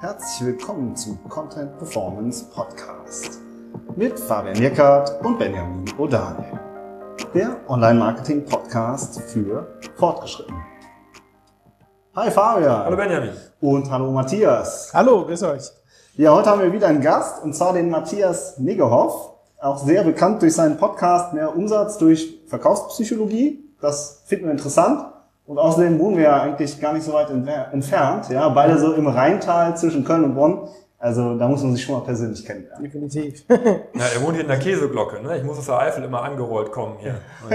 Herzlich willkommen zu Content Performance Podcast mit Fabian Jeckert und Benjamin O'Daniel. Der Online-Marketing-Podcast für Fortgeschrittene. Hi Fabian. Hallo Benjamin. Und hallo Matthias. Hallo, grüß euch. Ja, heute haben wir wieder einen Gast und zwar den Matthias Negehoff, auch sehr bekannt durch seinen Podcast Mehr Umsatz durch Verkaufspsychologie. Das finden wir interessant. Und außerdem wohnen wir ja eigentlich gar nicht so weit entfernt, ja, beide so im Rheintal zwischen Köln und Bonn. Also da muss man sich schon mal persönlich kennenlernen. Definitiv. ja, er wohnt hier in der Käseglocke, ne? Ich muss aus der Eifel immer angerollt kommen hier.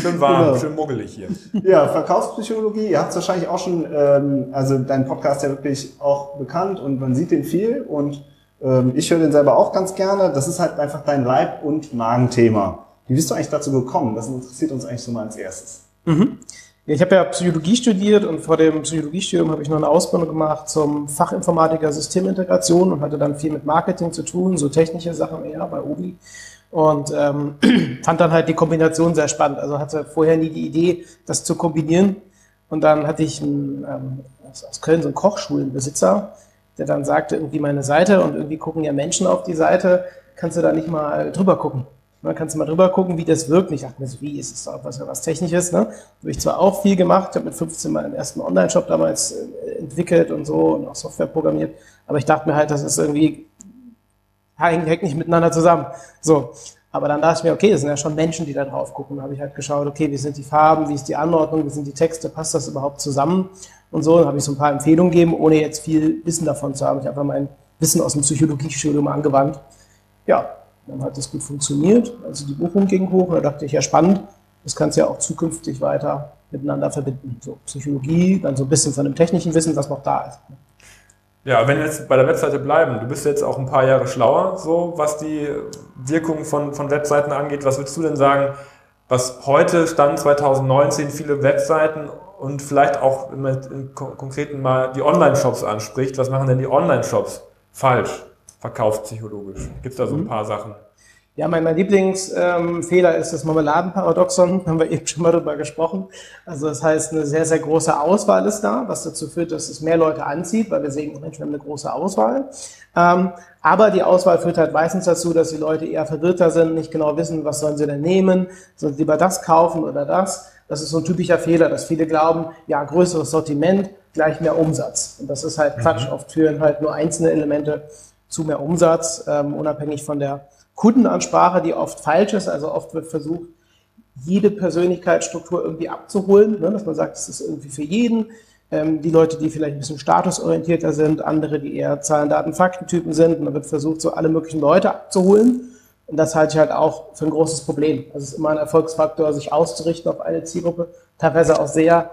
schön warm, genau. schön muggelig hier. Ja, Verkaufspsychologie, ihr habt es wahrscheinlich auch schon, ähm, also dein Podcast ist ja wirklich auch bekannt und man sieht den viel und ähm, ich höre den selber auch ganz gerne. Das ist halt einfach dein Leib- und Magenthema. Wie bist du eigentlich dazu gekommen? Das interessiert uns eigentlich so mal als erstes. Mhm. Ja, ich habe ja Psychologie studiert und vor dem Psychologiestudium habe ich noch eine Ausbildung gemacht zum Fachinformatiker Systemintegration und hatte dann viel mit Marketing zu tun, so technische Sachen eher bei Obi. Und ähm, fand dann halt die Kombination sehr spannend. Also hatte vorher nie die Idee, das zu kombinieren. Und dann hatte ich einen, ähm, aus Köln so einen Kochschulenbesitzer, der dann sagte, irgendwie meine Seite und irgendwie gucken ja Menschen auf die Seite, kannst du da nicht mal drüber gucken? Da kannst du mal drüber gucken, wie das wirkt. ich dachte mir so, wie ist es doch was, was Technisches. Ne? Habe ich zwar auch viel gemacht, habe mit 15 meinen ersten Online-Shop damals äh, entwickelt und so und auch Software programmiert, aber ich dachte mir halt, das ist irgendwie, hängt nicht miteinander zusammen. So. Aber dann dachte ich mir, okay, das sind ja schon Menschen, die da drauf gucken. Da habe ich halt geschaut, okay, wie sind die Farben, wie ist die Anordnung, wie sind die Texte, passt das überhaupt zusammen und so. Dann habe ich so ein paar Empfehlungen gegeben, ohne jetzt viel Wissen davon zu haben. Ich habe einfach mein Wissen aus dem Psychologiestudium angewandt. Ja, dann hat das gut funktioniert. Also die Buchung ging hoch da dachte ich, ja spannend, das kannst du ja auch zukünftig weiter miteinander verbinden. So Psychologie, dann so ein bisschen von dem technischen Wissen, was noch da ist. Ja, wenn wir jetzt bei der Webseite bleiben, du bist jetzt auch ein paar Jahre schlauer, so was die Wirkung von, von Webseiten angeht. Was würdest du denn sagen, was heute Stand 2019 viele Webseiten und vielleicht auch im, im Konkreten mal die Online-Shops anspricht? Was machen denn die Online-Shops falsch? verkaufspsychologisch? Gibt es da so ein mhm. paar Sachen? Ja, mein, mein Lieblingsfehler ähm, ist das Marmeladenparadoxon, haben wir eben schon mal drüber gesprochen. Also das heißt, eine sehr, sehr große Auswahl ist da, was dazu führt, dass es mehr Leute anzieht, weil wir sehen, Mensch, wir haben eine große Auswahl. Ähm, aber die Auswahl führt halt meistens dazu, dass die Leute eher verwirrter sind, nicht genau wissen, was sollen sie denn nehmen, sollen sie lieber das kaufen oder das. Das ist so ein typischer Fehler, dass viele glauben, ja, größeres Sortiment, gleich mehr Umsatz. Und das ist halt Quatsch. Mhm. Oft führen halt nur einzelne Elemente zu mehr Umsatz, ähm, unabhängig von der Kundenansprache, die oft falsch ist. Also oft wird versucht, jede Persönlichkeitsstruktur irgendwie abzuholen, ne? dass man sagt, es ist irgendwie für jeden. Ähm, die Leute, die vielleicht ein bisschen statusorientierter sind, andere, die eher Zahlen, Daten, Faktentypen sind. Und dann wird versucht, so alle möglichen Leute abzuholen. Und das halte ich halt auch für ein großes Problem. Also es ist immer ein Erfolgsfaktor, sich auszurichten auf eine Zielgruppe, teilweise auch sehr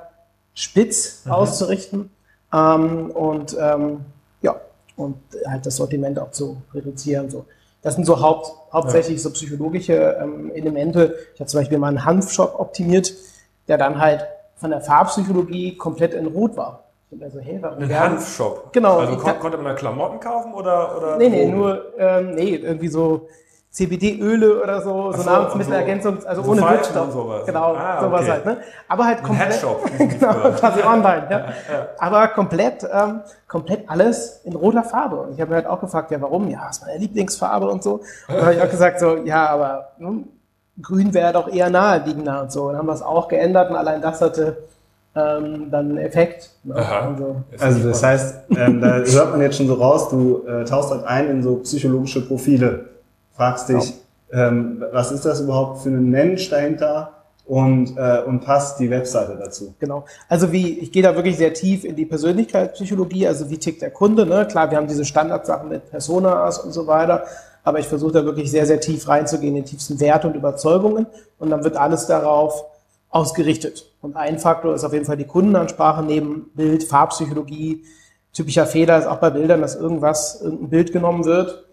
spitz mhm. auszurichten. Ähm, und ähm, ja, und halt das Sortiment auch zu reduzieren. So. Das sind so haupt, hauptsächlich so psychologische ähm, Elemente. Ich habe zum Beispiel mal einen Hanfshop optimiert, der dann halt von der Farbpsychologie komplett in Rot war. Also, hey, Ein Hanfshop? Genau. Also kon konnte man da Klamotten kaufen oder? oder nee, nee, nur, ähm, nee, irgendwie so CBD-Öle oder so, so, so Nahrungsmittelergänzung, also so ohne Wirkstoff. Sowas. Genau, ah, sowas okay. halt. Ne? Aber halt komplett, genau, quasi online. Ja. ja. Aber komplett, ähm, komplett alles in roter Farbe. Und ich habe mir halt auch gefragt, ja, warum? Ja, ist meine Lieblingsfarbe und so. Und dann habe ich auch gesagt, so, ja, aber hm, Grün wäre doch eher naheliegender und so. Und dann haben wir es auch geändert und allein das hatte ähm, dann einen Effekt. Ne? Also, also das heißt, ähm, da hört man jetzt schon so raus, du äh, tauchst halt ein in so psychologische Profile fragst dich, ja. ähm, was ist das überhaupt für ein Mensch dahinter? und, äh, und passt die Webseite dazu. Genau. Also wie, ich gehe da wirklich sehr tief in die Persönlichkeitspsychologie, also wie tickt der Kunde, ne? Klar, wir haben diese Standardsachen mit Personas und so weiter, aber ich versuche da wirklich sehr, sehr tief reinzugehen, in die tiefsten Werte und Überzeugungen und dann wird alles darauf ausgerichtet. Und ein Faktor ist auf jeden Fall die Kundenansprache neben Bild, Farbpsychologie. Typischer Fehler ist auch bei Bildern, dass irgendwas, irgendein Bild genommen wird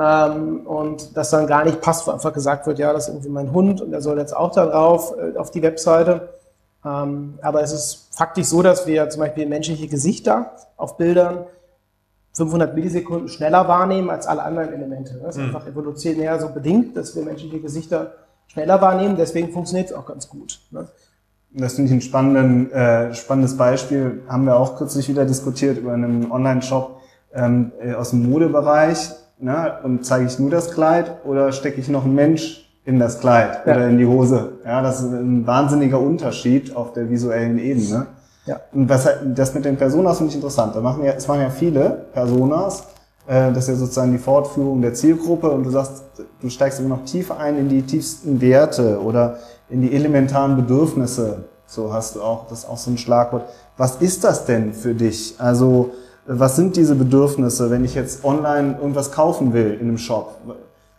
ähm, und das dann gar nicht passt, wo einfach gesagt wird, ja, das ist irgendwie mein Hund und der soll jetzt auch da drauf äh, auf die Webseite. Ähm, aber es ist faktisch so, dass wir zum Beispiel menschliche Gesichter auf Bildern 500 Millisekunden schneller wahrnehmen als alle anderen Elemente. Das ist mhm. einfach evolutionär so bedingt, dass wir menschliche Gesichter schneller wahrnehmen. Deswegen funktioniert es auch ganz gut. Ne? Das finde ich ein äh, spannendes Beispiel. Haben wir auch kürzlich wieder diskutiert über einen Online-Shop ähm, äh, aus dem Modebereich. Ne? Und zeige ich nur das Kleid oder stecke ich noch einen Mensch in das Kleid Ja. oder in die Hose? Ja, das ist ein wahnsinniger Unterschied auf der visuellen Ebene. Ja. Und was, das mit den Personas finde ich interessant. Da machen ja, es machen ja viele Personas. Äh, das ist ja sozusagen die Fortführung der Zielgruppe und du sagst, du steigst immer noch tiefer ein in die tiefsten Werte oder in die elementaren Bedürfnisse. So hast du auch, das ist auch so ein Schlagwort. Was ist das denn für dich? Also, was sind diese Bedürfnisse, wenn ich jetzt online irgendwas kaufen will in einem Shop?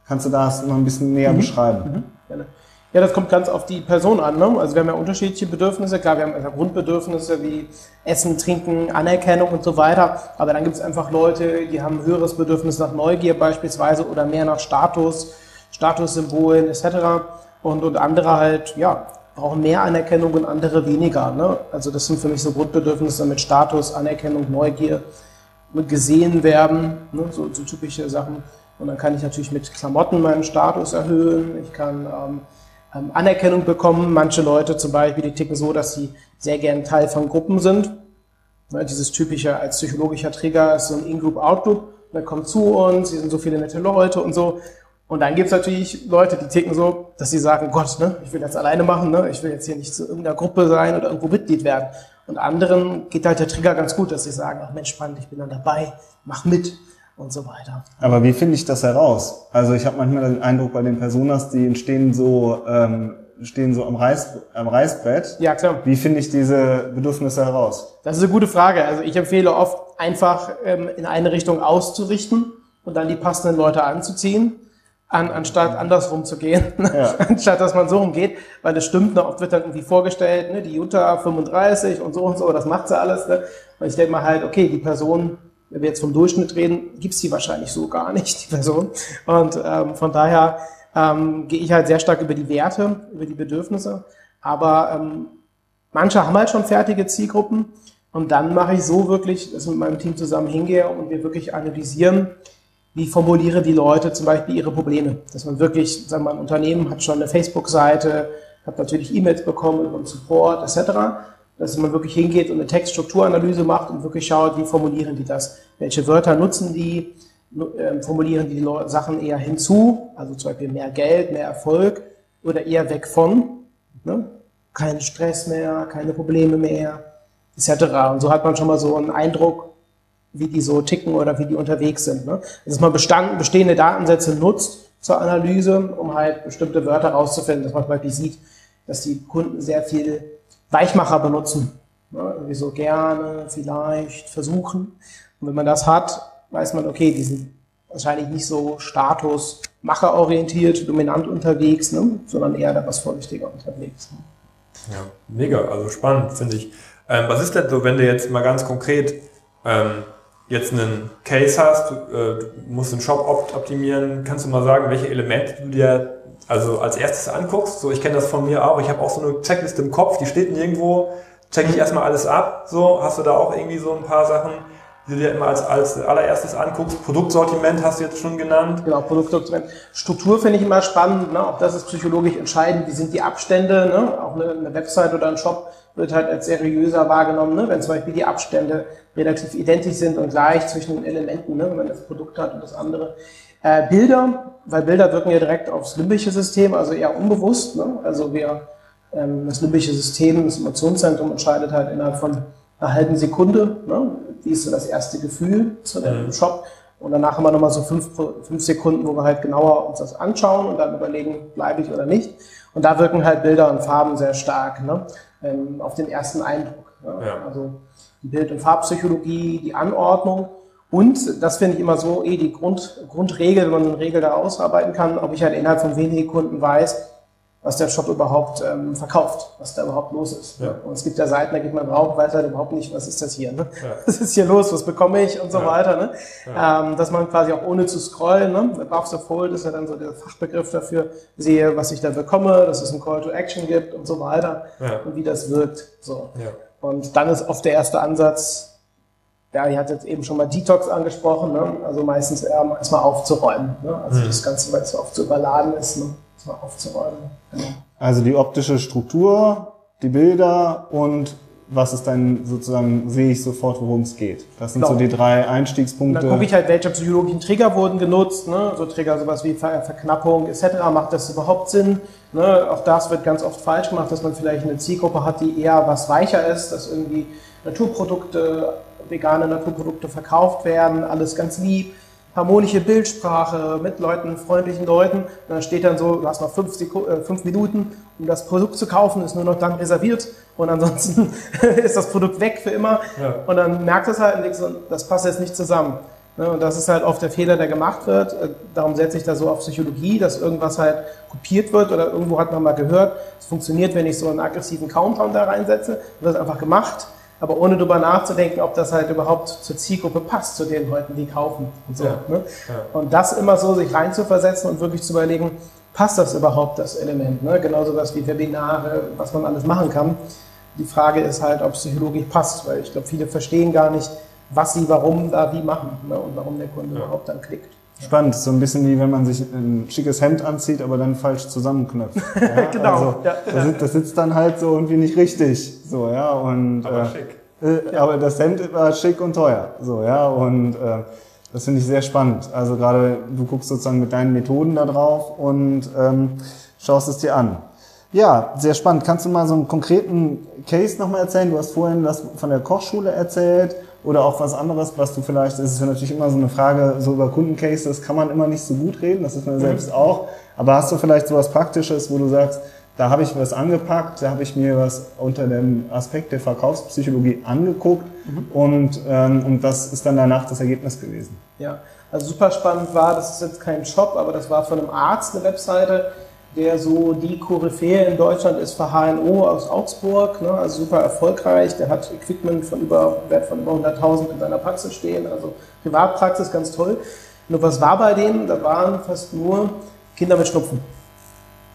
Kannst du das noch ein bisschen näher beschreiben? Gerne. Ja, das kommt ganz auf die Person an. Ne? Also wir haben ja unterschiedliche Bedürfnisse. Klar, wir haben also Grundbedürfnisse wie Essen, Trinken, Anerkennung und so weiter. Aber dann gibt es einfach Leute, die haben ein höheres Bedürfnis nach Neugier beispielsweise oder mehr nach Status, Statussymbolen etc. Und, und andere halt, ja, brauchen mehr Anerkennung und andere weniger. Ne? Also das sind für mich so Grundbedürfnisse mit Status, Anerkennung, Neugier, mit gesehen werden, ne? so, so typische Sachen. Und dann kann ich natürlich mit Klamotten meinen Status erhöhen. Ich kann ähm, ähm, Anerkennung bekommen. Manche Leute zum Beispiel, die ticken so, dass sie sehr gern Teil von Gruppen sind. Ne, dieses typische als psychologischer Trigger ist so ein In-Group, Out-Group. Man kommt zu uns, hier sind so viele nette Leute und so. Und dann gibt's natürlich Leute, die ticken so, dass sie sagen, Gott, ne, ich will jetzt alleine machen, ne, ich will jetzt hier nicht zu irgendeiner Gruppe sein oder irgendwo Mitglied werden. Und anderen geht halt der Trigger ganz gut, dass sie sagen, ach Mensch, spannend, ich bin dann dabei, mach mit und so weiter. Aber wie finde ich das heraus? Also ich habe manchmal den Eindruck bei den Personas, die entstehen so, ähm, stehen so am, Reiß, am Reißbrett. Ja, klar. Wie finde ich diese Bedürfnisse heraus? Das ist eine gute Frage. Also ich empfehle oft einfach ähm, in eine Richtung auszurichten und dann die passenden Leute anzuziehen, an, anstatt andersrum zu gehen, Ja. anstatt dass man so rumgeht, weil es stimmt, ne, oft wird dann irgendwie vorgestellt, ne, die Jutta 35 und so und so, das macht sie alles. Ne? Und ich denke mal halt, okay, die Person, wenn wir jetzt vom Durchschnitt reden, gibt's die wahrscheinlich so gar nicht, die Person. Und ähm, von daher ähm, gehe ich halt sehr stark über die Werte, über die Bedürfnisse. Aber ähm, Manche haben halt schon fertige Zielgruppen und dann mache ich so wirklich, dass ich mit meinem Team zusammen hingehe und wir wirklich analysieren, wie formuliere die Leute zum Beispiel ihre Probleme. Dass man wirklich, sagen wir mal, ein Unternehmen hat schon eine Facebook-Seite, hat natürlich E-Mails bekommen den Support etc., dass man wirklich hingeht und eine Textstrukturanalyse macht und wirklich schaut, wie formulieren die das, welche Wörter nutzen die, ähm, formulieren die Sachen eher hinzu, also zum Beispiel mehr Geld, mehr Erfolg oder eher weg von. Ne? kein Stress mehr, keine Probleme mehr, etc. Und so hat man schon mal so einen Eindruck, wie die so ticken oder wie die unterwegs sind. Ne? Dass man bestand, bestehende Datensätze nutzt zur Analyse, um halt bestimmte Wörter rauszufinden, dass man zum Beispiel sieht, dass die Kunden sehr viel Weichmacher benutzen. Ne? Irgendwie so gerne, vielleicht, versuchen. Und wenn man das hat, weiß man, okay, die sind wahrscheinlich nicht so Status, macherorientiert, dominant unterwegs, ne? sondern eher da was vorsichtiger unterwegs. Ne? Ja, mega, also spannend, finde ich. Ähm, was ist denn so, wenn du jetzt mal ganz konkret ähm, jetzt einen Case hast, du, äh, musst den Shop opt optimieren, kannst du mal sagen, welche Elemente du dir also als erstes anguckst? So, ich kenne das von mir auch, ich habe auch so eine Checkliste im Kopf, die steht nirgendwo, checke ich erstmal alles ab, so, hast du da auch irgendwie so ein paar Sachen, die du dir immer als, als allererstes anguckst? Produktsortiment hast du jetzt schon genannt. Genau, Produktsortiment. Struktur finde ich immer spannend, ne? auch das ist psychologisch entscheidend. Wie sind die Abstände? Ne? Auch eine, eine Website oder ein Shop wird halt als seriöser wahrgenommen, ne? wenn zum Beispiel die Abstände relativ identisch sind und gleich zwischen den Elementen, ne? wenn man das Produkt hat und das andere. Äh, Bilder, weil Bilder wirken ja direkt aufs limbische System, also eher unbewusst. Ne? Also wir, ähm, das limbische System, das Emotionszentrum entscheidet halt innerhalb von einer halben Sekunde, ne? Wie ist so das erste Gefühl zu dem Mhm. Shop. Und danach haben wir nochmal so fünf, fünf Sekunden, wo wir halt genauer uns das anschauen und dann überlegen, bleibe ich oder nicht. Und da wirken halt Bilder und Farben sehr stark ne? ähm, auf den ersten Eindruck. Ne? Ja. Also die Bild- und Farbpsychologie, die Anordnung. Und das finde ich immer so, eh die Grund, Grundregel, wenn man eine Regel da ausarbeiten kann, ob ich halt innerhalb von wenigen Kunden weiß, was der Shop überhaupt ähm, verkauft, was da überhaupt los ist. Ja. Und es gibt ja Seiten, da geht man drauf, weiß halt überhaupt nicht, was ist das hier, ne? Ja. was ist hier los, was bekomme ich und so Ja. weiter. Ne? Ähm, dass man quasi auch ohne zu scrollen, ne? above the fold ist ja dann so der Fachbegriff dafür, sehe, was ich da bekomme, dass es einen Call to Action gibt und so weiter und wie das wirkt. So. Und dann ist oft der erste Ansatz, ja, ihr hattet jetzt eben schon mal Detox angesprochen, ne? also meistens eher erstmal aufzuräumen. Ne? Also Mhm. das Ganze, weil es so oft zu überladen ist, ne? Aufzuräumen. Genau. Also die optische Struktur, die Bilder und was ist dann sozusagen, sehe ich sofort, worum es geht. Das sind Genau. so die drei Und Einstiegspunkte. dann gucke ich halt, welche psychologischen Trigger wurden genutzt, ne? so Trigger sowas wie Ver Verknappung etc. Macht das überhaupt Sinn? Ne? Auch das wird ganz oft falsch gemacht, dass man vielleicht eine Zielgruppe hat, die eher was weicher ist, dass irgendwie Naturprodukte, vegane Naturprodukte verkauft werden, alles ganz lieb, harmonische Bildsprache mit Leuten, freundlichen Leuten. Und dann steht dann so, du hast noch fünf, Seku äh, fünf Minuten, um das Produkt zu kaufen, ist nur noch dann reserviert und ansonsten ist das Produkt weg für immer. Ja. Und dann merkst du es halt und denkst, so, das passt jetzt nicht zusammen. Ne, Und das ist halt oft der Fehler, der gemacht wird. Äh, Darum setze ich da so auf Psychologie, dass irgendwas halt kopiert wird oder irgendwo hat man mal gehört, es funktioniert, wenn ich so einen aggressiven Countdown da reinsetze. Wird einfach gemacht, aber ohne drüber nachzudenken, ob das halt überhaupt zur Zielgruppe passt, zu den Leuten, die kaufen. Und, so, Ja. ne? Ja. und das immer so sich reinzuversetzen und wirklich zu überlegen, passt das überhaupt, das Element? Ne? Genauso was wie Webinare, was man alles machen kann. Die Frage ist halt, ob Psychologie passt, weil ich glaube, viele verstehen gar nicht, was sie warum da wie machen ne? und warum der Kunde Ja. überhaupt dann klickt. Spannend, so ein bisschen wie wenn man sich ein schickes Hemd anzieht, aber dann falsch zusammenknöpft. Ja, Genau, Also, das, sitzt, das sitzt dann halt so irgendwie nicht richtig. So, ja, und, Aber äh, schick. Äh, Aber das Hemd war schick und teuer. So, ja, und äh, das finde ich sehr spannend. Also gerade du guckst sozusagen mit deinen Methoden da drauf und ähm, schaust es dir an. Ja, sehr spannend. Kannst du mal so einen konkreten Case nochmal erzählen? Du hast vorhin das von der Kochschule erzählt oder auch was anderes, was du vielleicht, das ist ja natürlich immer so eine Frage, so über Kundencases kann man immer nicht so gut reden, das ist man selbst auch. Aber hast du vielleicht so was Praktisches, wo du sagst, da habe ich was angepackt, da habe ich mir was unter dem Aspekt der Verkaufspsychologie angeguckt und, ähm, und das ist dann danach das Ergebnis gewesen. Ja, also super spannend war, das ist jetzt kein Shop, aber das war von einem Arzt eine Webseite, der so die Koryphäe in Deutschland ist für HNO aus Augsburg, ne, also super erfolgreich. Der hat Equipment von über, Wert von über 100.000 in seiner Praxis stehen, also Privatpraxis, ganz toll. Nur was war bei denen? Da waren fast nur Kinder mit Schnupfen.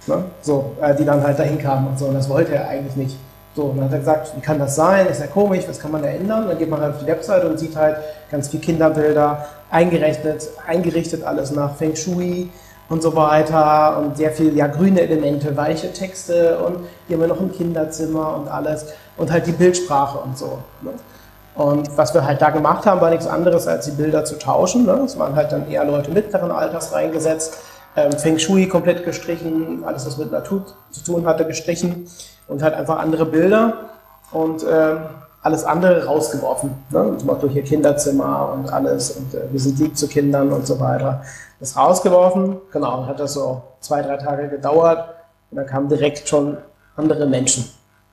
Ne? So, äh, die dann halt dahin kamen und so, und das wollte er eigentlich nicht. So, und dann hat er gesagt, wie kann das sein? Ist ja komisch, was kann man da ändern? Dann geht man halt auf die Webseite und sieht halt ganz viel Kinderbilder, eingerechnet, eingerichtet alles nach Feng Shui und so weiter und sehr viel, ja, grüne Elemente, weiche Texte und hier haben wir noch ein Kinderzimmer und alles und halt die Bildsprache und so. Ne? Und was wir halt da gemacht haben, war nichts anderes, als die Bilder zu tauschen. Ne? Es waren halt dann eher Leute mittleren Alters reingesetzt, ähm, Feng Shui komplett gestrichen, alles, was mit Natur zu tun hatte, gestrichen und halt einfach andere Bilder und ähm, alles andere rausgeworfen. Ne? Zum Beispiel hier Kinderzimmer und alles und äh, wir sind lieb zu Kindern und so weiter. Das rausgeworfen, genau, hat das so zwei, drei Tage gedauert und dann kamen direkt schon andere Menschen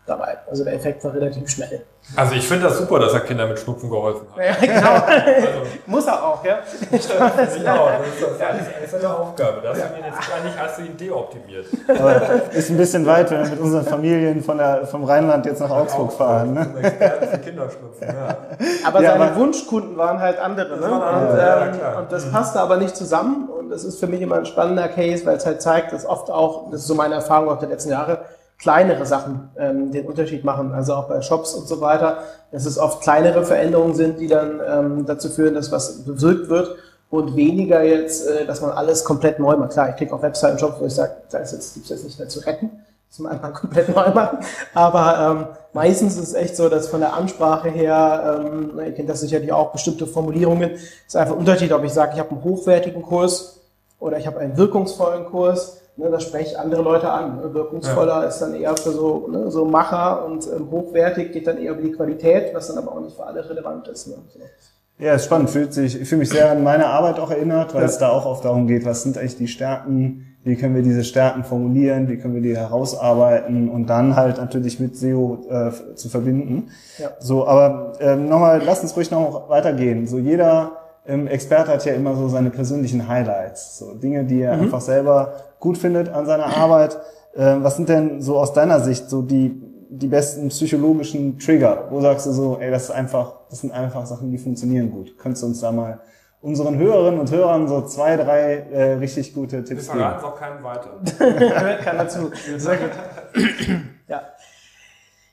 dabei. Also der Effekt war relativ schnell. Also ich finde das super, dass er Kindern mit Schnupfen geholfen hat. Ja, genau. Also, Muss er auch, ja. ja, das ist, das ist, das ist eine Aufgabe. Da hast du ihn jetzt gar nicht als die Idee optimiert. Aber ist ein bisschen weit, wenn wir mit unseren Familien von der, vom Rheinland jetzt nach Augsburg fahren. Ne? Kinderschnupfen, ja. Aber Ja, seine aber- Wunschkunden waren halt andere. Ne? Und, ja, ähm, klar. und das passte aber nicht zusammen. Und das ist für mich immer ein spannender Case, weil es halt zeigt, dass oft auch, das ist so meine Erfahrung auch der letzten Jahre, kleinere Sachen ähm, den Unterschied machen. Also auch bei Shops und so weiter, dass es oft kleinere Veränderungen sind, die dann ähm, dazu führen, dass was bewirkt wird. Und weniger jetzt, äh, dass man alles komplett neu macht. Klar, ich klicke auf Webseiten, Shops, wo ich sage, da ist jetzt, gibt's jetzt nicht mehr zu retten. Das muss man einfach komplett neu machen. Aber ähm, meistens ist es echt so, dass von der Ansprache her, ähm, ihr kennt das sicherlich auch, bestimmte Formulierungen, ist einfach ein Unterschied, ob ich sage, ich habe einen hochwertigen Kurs oder ich habe einen wirkungsvollen Kurs. Ne, da spreche ich andere Leute an. Ne? Wirkungsvoller ist dann eher für so, ne, so Macher und ähm, hochwertig geht dann eher über die Qualität, was dann aber auch nicht für alle relevant ist. Ne? So. Ja, ist spannend. Fühlt sich, ich fühle mich sehr an meine Arbeit auch erinnert, weil es da auch oft darum geht, was sind eigentlich die Stärken, wie können wir diese Stärken formulieren, wie können wir die herausarbeiten und dann halt natürlich mit SEO äh, zu verbinden. Ja. So, aber ähm, nochmal, lass uns ruhig noch weitergehen. So jeder ähm, Experte hat ja immer so seine persönlichen Highlights, so Dinge, die er einfach selber gut findet an seiner Arbeit. Ähm, was sind denn so aus deiner Sicht so die die besten psychologischen Trigger? Wo sagst du so, ey, das ist einfach, das sind einfach Sachen, die funktionieren gut. Könntest du uns da mal unseren Hörerinnen und Hörern so zwei, drei äh, richtig gute Wir Tipps geben? verraten es auch keinem weiter. Keiner zu. Sehr gut. ja.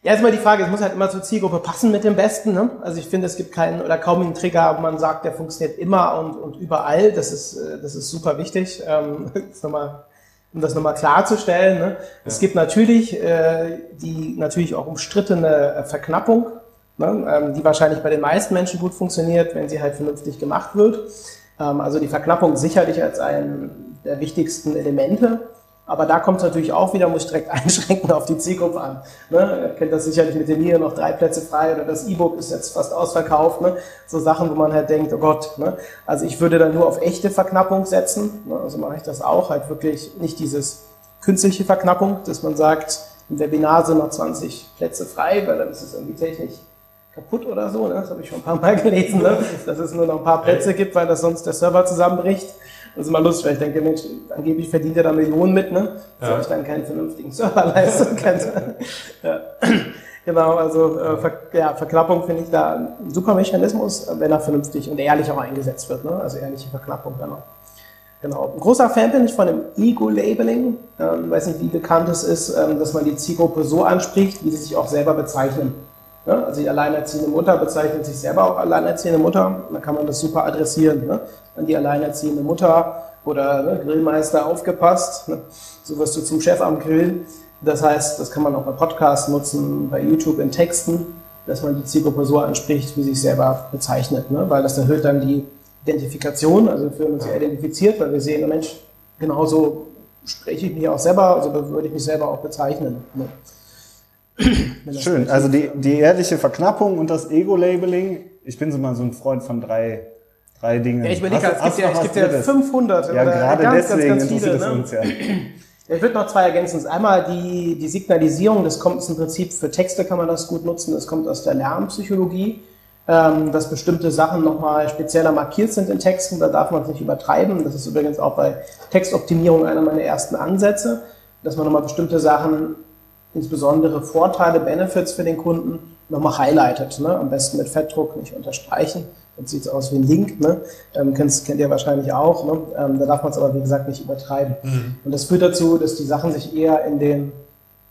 Ja, ist mal die Frage, es muss halt immer zur Zielgruppe passen mit dem Besten. Ne? Also ich finde, es gibt keinen oder kaum einen Trigger, wo man sagt, der funktioniert immer und, und überall. Das ist, äh, das ist super wichtig. Ähm, ist nochmal um das nochmal klarzustellen. Ne? Ja. Es gibt natürlich äh, die natürlich auch umstrittene äh, Verknappung, ne? ähm, die wahrscheinlich bei den meisten Menschen gut funktioniert, wenn sie halt vernünftig gemacht wird. Ähm, also die Verknappung sicherlich als ein der wichtigsten Elemente. Aber da kommt es natürlich auch wieder, muss ich direkt einschränken auf die Zielgruppe an. Ne? Ihr kennt das sicherlich mit dem hier noch drei Plätze frei oder das E-Book ist jetzt fast ausverkauft. Ne? So Sachen, wo man halt denkt, oh Gott. Ne? Also ich würde dann nur auf echte Verknappung setzen. Ne? Also mache ich das auch. Halt wirklich nicht dieses künstliche Verknappung, dass man sagt, im Webinar sind noch 20 Plätze frei, weil dann ist es irgendwie technisch kaputt oder so. Ne? Das habe ich schon ein paar Mal gelesen, ne? dass es nur noch ein paar Plätze gibt, weil das sonst der Server zusammenbricht. Das ist immer lustig, weil ich denke, Mensch, angeblich verdient er da Millionen mit, ne? Ja. Soll ich dann keinen vernünftigen Server leisten kann. ja. Genau, also äh, Ver ja, Verknappung finde ich da ein super Mechanismus, wenn er vernünftig und ehrlich auch eingesetzt wird. Ne? Also ehrliche Verknappung dann auch. Genau. Ein großer Fan bin ich von dem Ego-Labeling. Ähm, weiß nicht, wie bekannt es ist, ähm, dass man die Zielgruppe so anspricht, wie sie sich auch selber bezeichnen. Ja, also die alleinerziehende Mutter bezeichnet sich selber auch alleinerziehende Mutter. Dann kann man das super adressieren. Ne? An die alleinerziehende Mutter oder ne, Grillmeister aufgepasst. Ne? So wirst du zum Chef am Grill. Das heißt, das kann man auch bei Podcasts nutzen, bei YouTube in Texten, dass man die Zielgruppe so anspricht, wie sie sich selber bezeichnet. Ne? Weil das erhöht dann die Identifikation. Also wir fühlen uns ja identifiziert, weil wir sehen, Mensch, genauso spreche ich mich auch selber, also würde ich mich selber auch bezeichnen. Ne? Schön, also die, die ehrliche Verknappung und das Ego-Labeling. Ich bin so mal so ein Freund von drei, drei Dingen. Ja, ich überlege, es gibt ja, es gibt ja 500 ja, gerade ganz, deswegen ganz, ganz viele, interessiert ne? uns ja. Ich würde noch zwei ergänzen. Einmal die, die Signalisierung, das kommt im Prinzip für Texte kann man das gut nutzen, das kommt aus der Lernpsychologie, ähm, dass bestimmte Sachen nochmal spezieller markiert sind in Texten, da darf man es nicht übertreiben. Das ist übrigens auch bei Textoptimierung einer meiner ersten Ansätze, dass man nochmal bestimmte Sachen insbesondere Vorteile, Benefits für den Kunden nochmal highlightet. Ne? Am besten mit Fettdruck nicht unterstreichen. Jetzt sieht es aus wie ein Link. Ne? Ähm, kennt, kennt ihr wahrscheinlich auch. Ne? Ähm, da darf man es aber, wie gesagt, nicht übertreiben. Mhm. Und das führt dazu, dass die Sachen sich eher in den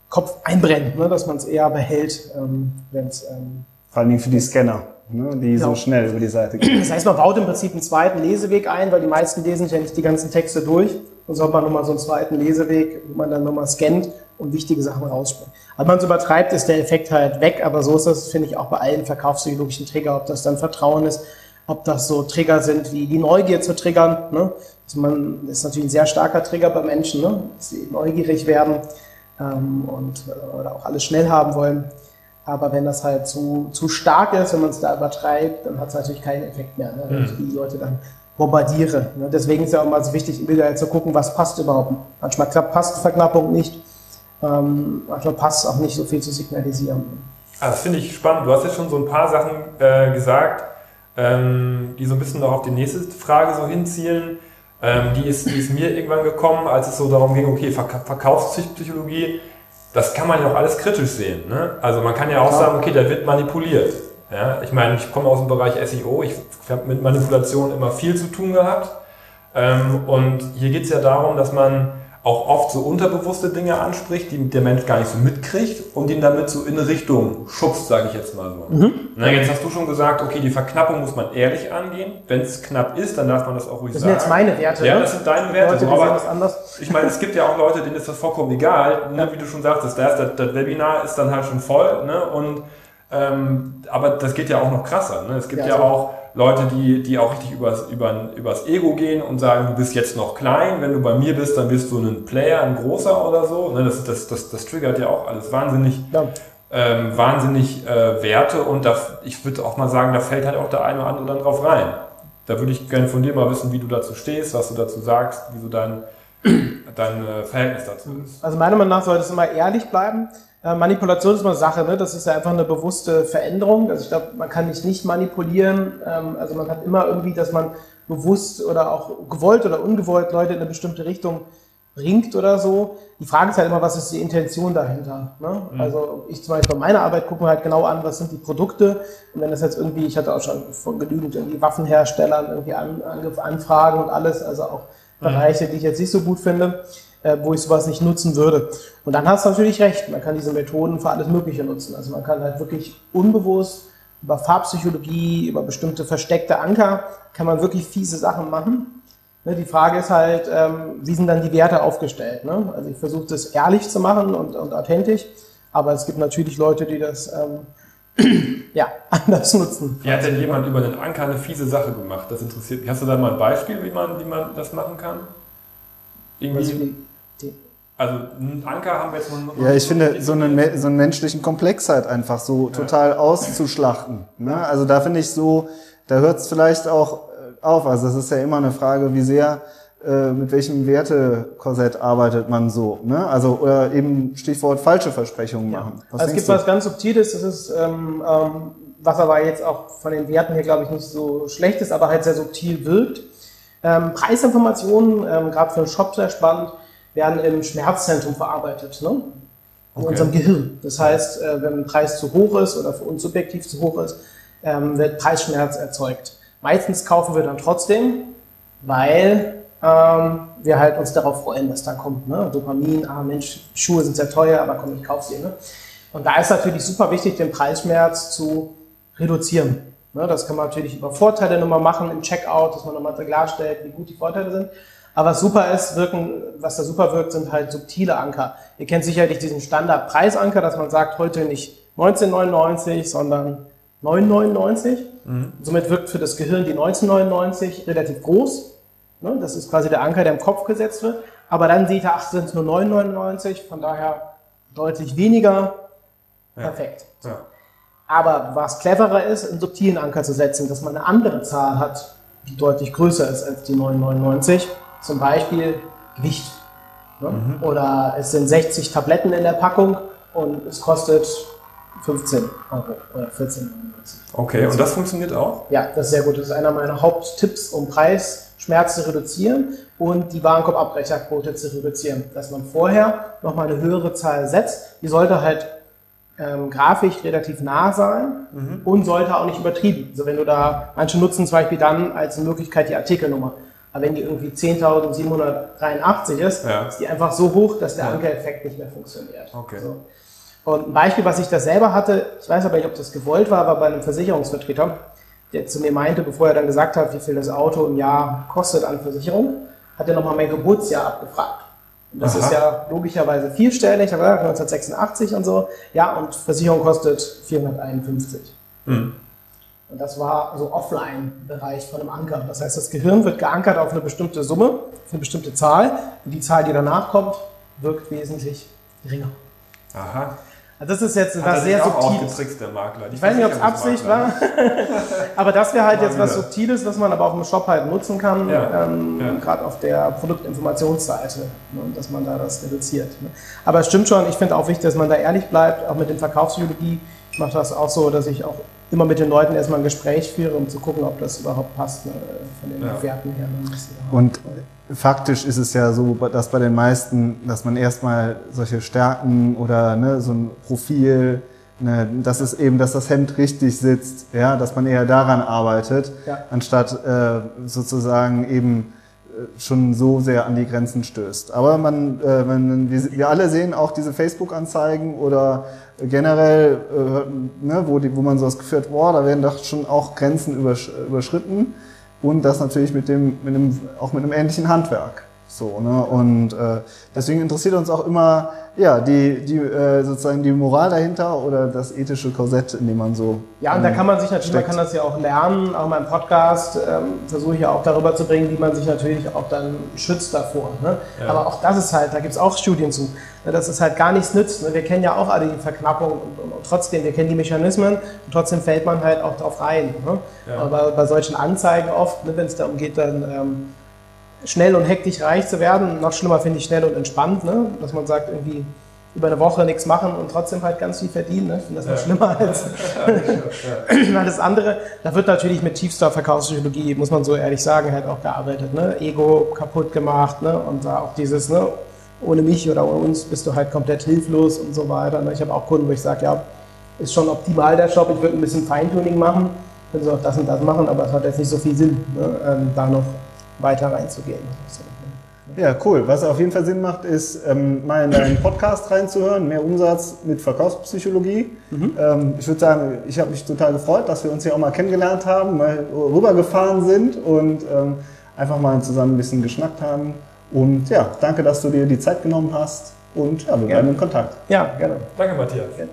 Kopf einbrennen, ne? dass man es eher behält, ähm, wenn es... Ähm, Vor allem für die Scanner. Ne, die genau. so schnell über die Seite gehen. Das heißt, man baut im Prinzip einen zweiten Leseweg ein, weil die meisten lesen sich ja nicht die ganzen Texte durch. Und so hat man nochmal so einen zweiten Leseweg, wo man dann nochmal scannt und wichtige Sachen rausspringen. Wenn man es übertreibt, ist der Effekt halt weg, aber so ist das, finde ich, auch bei allen verkaufspsychologischen Trigger, ob das dann Vertrauen ist, ob das so Trigger sind wie die Neugier zu triggern. Ne? Also man ist natürlich ein sehr starker Trigger bei Menschen, ne? dass sie neugierig werden ähm, und äh, oder auch alles schnell haben wollen. Aber wenn das halt zu, zu stark ist, wenn man es da übertreibt, dann hat es natürlich keinen Effekt mehr. Ne? Wenn ich die Leute dann bombardiere. Ne? Deswegen ist ja auch mal so wichtig, wieder zu gucken, was passt überhaupt. Manchmal klappt, passt Verknappung nicht ähm, manchmal passt es auch nicht so viel zu signalisieren. Das finde ich spannend. Du hast jetzt schon so ein paar Sachen äh, gesagt, ähm, die so ein bisschen noch auf die nächste Frage so hinzielen. Ähm, die, ist, die ist mir irgendwann gekommen, als es so darum ging, okay, Verk Verkaufspsychologie, das kann man ja auch alles kritisch sehen. Ne? Also man kann ja auch sagen, okay, da wird manipuliert. Ja? Ich meine, ich komme aus dem Bereich SEO, ich habe mit Manipulation immer viel zu tun gehabt. Ähm, und hier geht es ja darum, dass man auch oft so unterbewusste Dinge anspricht, die der Mensch gar nicht so mitkriegt und ihn damit so in eine Richtung schubst, sage ich jetzt mal so. Mhm. Na, jetzt hast du schon gesagt, okay, die Verknappung muss man ehrlich angehen. Wenn es knapp ist, dann darf man das auch ruhig das sagen. Das sind jetzt meine Werte. Ja, ne? das sind deine Werte. Leute, so, aber das anders. Ich meine, es gibt ja auch Leute, denen ist das vollkommen egal. Ne? Wie du schon sagtest, das, das, das Webinar ist dann halt schon voll. Ne? Und ähm, aber das geht ja auch noch krasser. Ne? Es gibt ja, ja also auch Leute, die, die auch richtig übers, über, übers Ego gehen und sagen, du bist jetzt noch klein, wenn du bei mir bist, dann bist du ein Player, ein großer oder so. Ne, das, das, das, das triggert ja auch alles wahnsinnig, ja. ähm, wahnsinnig äh, Werte und da, ich würde auch mal sagen, da fällt halt auch der eine oder andere dann drauf rein. Da würde ich gerne von dir mal wissen, wie du dazu stehst, was du dazu sagst, wie so dein, dein äh, Verhältnis dazu ist. Also meiner Meinung nach sollte es immer ehrlich bleiben. Äh, Manipulation ist mal Sache, ne? das ist ja einfach eine bewusste Veränderung. Also ich glaube, man kann nicht nicht manipulieren. Ähm, also man hat immer irgendwie, dass man bewusst oder auch gewollt oder ungewollt Leute in eine bestimmte Richtung bringt oder so. Die Frage ist halt immer, was ist die Intention dahinter? Ne? Mhm. Also ich zum Beispiel bei meiner Arbeit gucke mir halt genau an, was sind die Produkte. Und wenn das jetzt irgendwie, ich hatte auch schon von genügend irgendwie Waffenherstellern irgendwie an, an, Anfragen und alles, also auch. Bereiche, die ich jetzt nicht so gut finde äh, wo ich sowas nicht nutzen würde. Und dann hast du natürlich recht, man kann diese Methoden für alles Mögliche nutzen. Also man kann halt wirklich unbewusst über Farbpsychologie, über bestimmte versteckte Anker, kann man wirklich fiese Sachen machen. Ne, die Frage ist halt, ähm, wie sind dann die Werte aufgestellt? Ne? Also ich versuche das ehrlich zu machen und, und authentisch, aber es gibt natürlich Leute, die das ähm, ja, anders nutzen. Wie hat denn jemand über den Anker eine fiese Sache gemacht? Das interessiert mich. Hast du da mal ein Beispiel, wie man, wie man das machen kann? Irgendwie, also einen Anker haben wir jetzt noch. Ja, ich finde, so einen, so einen menschlichen Komplex halt einfach so ja. total auszuschlachten. Ne? Also da finde ich so, da hört es vielleicht auch auf. Also es ist ja immer eine Frage, wie sehr, äh, mit welchem Wertekorsett arbeitet man so. Ne? Also oder eben Stichwort falsche Versprechungen machen. Was also es gibt du? was ganz Subtiles, das ist, ähm, ähm, was aber jetzt auch von den Werten her, glaube ich, nicht so schlecht ist, aber halt sehr subtil wirkt. Ähm, Preisinformationen, ähm, gerade für einen Shop sehr spannend, werden im Schmerzzentrum verarbeitet. Ne? In okay. unserem Gehirn. Das heißt, äh, wenn ein Preis zu hoch ist oder für uns subjektiv zu hoch ist, ähm, wird Preisschmerz erzeugt. Meistens kaufen wir dann trotzdem, weil ähm, wir halt uns darauf freuen, was da kommt. Ne? Dopamin, ah Mensch, Schuhe sind sehr teuer, aber komm, ich kaufe sie. Ne? Und da ist natürlich super wichtig, den Preisschmerz zu reduzieren. Ne? Das kann man natürlich über Vorteile nochmal machen im Checkout, dass man nochmal klarstellt, wie gut die Vorteile sind. Aber was super ist, wirken, was da super wirkt, sind halt subtile Anker. Ihr kennt sicherlich diesen Standard-Preisanker, dass man sagt, heute nicht 19,99, sondern 9,99. Mhm. Somit wirkt für das Gehirn die 1999 relativ groß. Ne? Das ist quasi der Anker, der im Kopf gesetzt wird. Aber dann sieht er, ach, sind es nur 9,99, von daher deutlich weniger. Ja. Perfekt. Ja. Aber was cleverer ist, einen subtilen Anker zu setzen, dass man eine andere Zahl hat, die deutlich größer ist als die 9,99. Zum Beispiel Gewicht. Ne? Mhm. Oder es sind 60 Tabletten in der Packung und es kostet 15 Euro oder 14,99. Okay, und das funktioniert auch? Ja, das ist sehr gut. Das ist einer meiner Haupttipps, um Preisschmerz zu reduzieren und die Warenkorbabbrecherquote zu reduzieren. Dass man vorher nochmal eine höhere Zahl setzt. Die sollte halt ähm, grafisch relativ nah sein mhm. und sollte auch nicht übertrieben. Also wenn du da, manche nutzen zum Beispiel dann als Möglichkeit die Artikelnummer. Aber wenn die irgendwie 10.783 ist, ja. ist die einfach so hoch, dass der ja. Ankereffekt nicht mehr funktioniert. Okay. So. Und ein Beispiel, was ich da selber hatte, ich weiß aber nicht, ob das gewollt war, war bei einem Versicherungsvertreter, der zu mir meinte, bevor er dann gesagt hat, wie viel das Auto im Jahr kostet an Versicherung, hat er nochmal mein Geburtsjahr abgefragt. Und das Aha. ist ja logischerweise vierstellig, aber 1986 und so. Ja, und Versicherung kostet 451. Mhm. Und das war so Offline-Bereich von einem Anker. Das heißt, das Gehirn wird geankert auf eine bestimmte Summe, auf eine bestimmte Zahl. Und die Zahl, die danach kommt, wirkt wesentlich geringer. Aha. Also das ist jetzt Hat was sehr subtiles. der Makler. Ich weiß nicht, ob es Absicht war, aber das wäre halt jetzt was Subtiles, was man aber auch im Shop halt nutzen kann, ja. Ähm, ja. gerade auf der Produktinformationsseite, ne, dass man da das reduziert. Ne. Aber es stimmt schon, ich finde auch wichtig, dass man da ehrlich bleibt, auch mit dem Verkaufspsychologie. Ich mache das auch so, dass ich auch immer mit den Leuten erstmal ein Gespräch führe, um zu gucken, ob das überhaupt passt ne, von den ja. Werten her. Und faktisch ist es ja so, dass bei den meisten, dass man erstmal solche Stärken oder ne, so ein Profil, ne, dass es eben, dass das Hemd richtig sitzt, ja, dass man eher daran arbeitet, ja. anstatt äh, sozusagen eben äh, schon so sehr an die Grenzen stößt. Aber man, äh, man wir, wir alle sehen auch diese Facebook-Anzeigen oder generell, äh, ne, wo, die, wo man so das Gefühl hat, boah, da werden doch schon auch Grenzen übersch überschritten und das natürlich mit dem, mit dem, auch mit einem ähnlichen Handwerk. So, ne? Und äh, deswegen interessiert uns auch immer ja, die, die, äh, sozusagen die Moral dahinter oder das ethische Korsett, in dem man so. Ja, und da kann man sich natürlich, steckt. man kann das ja auch lernen, auch in meinem Podcast ähm, versuche ich ja auch darüber zu bringen, wie man sich natürlich auch dann schützt davor. Ne? Ja. Aber auch das ist halt, da gibt es auch Studien zu, ne, dass es halt gar nichts nützt. Ne? Wir kennen ja auch alle die Verknappung und, und, und, trotzdem, wir kennen die Mechanismen und trotzdem fällt man halt auch drauf rein. Ne? Ja. Aber bei solchen Anzeigen oft, ne, wenn es darum geht, dann. Ähm, schnell und hektisch reich zu werden. Noch schlimmer finde ich schnell und entspannt, ne? dass man sagt, irgendwie über eine Woche nichts machen und trotzdem halt ganz viel verdienen. Ne? Ich finde das noch ja. schlimmer als alles andere. Da wird natürlich mit tiefster Verkaufspsychologie, muss man so ehrlich sagen, halt auch gearbeitet. Ne? Ego kaputt gemacht ne? und da auch dieses, ne? ohne mich oder ohne uns bist du halt komplett hilflos und so weiter. Ne? Ich habe auch Kunden, wo ich sage, ja, ist schon optimal der Shop, ich würde ein bisschen Feintuning machen, können sie auch das und das machen, aber es hat jetzt nicht so viel Sinn, ne? ähm, da noch weiter reinzugehen. Ja, cool. Was auf jeden Fall Sinn macht, ist, ähm, mal in deinen Podcast reinzuhören, mehr Umsatz mit Verkaufspsychologie. Mhm. Ähm, ich würde sagen, ich habe mich total gefreut, dass wir uns hier auch mal kennengelernt haben, mal rübergefahren sind und ähm, einfach mal zusammen ein bisschen geschnackt haben. Und ja, danke, dass du dir die Zeit genommen hast. Und ja, wir bleiben Gerne. in Kontakt. Ja, gerne. Danke, Matthias. gerne.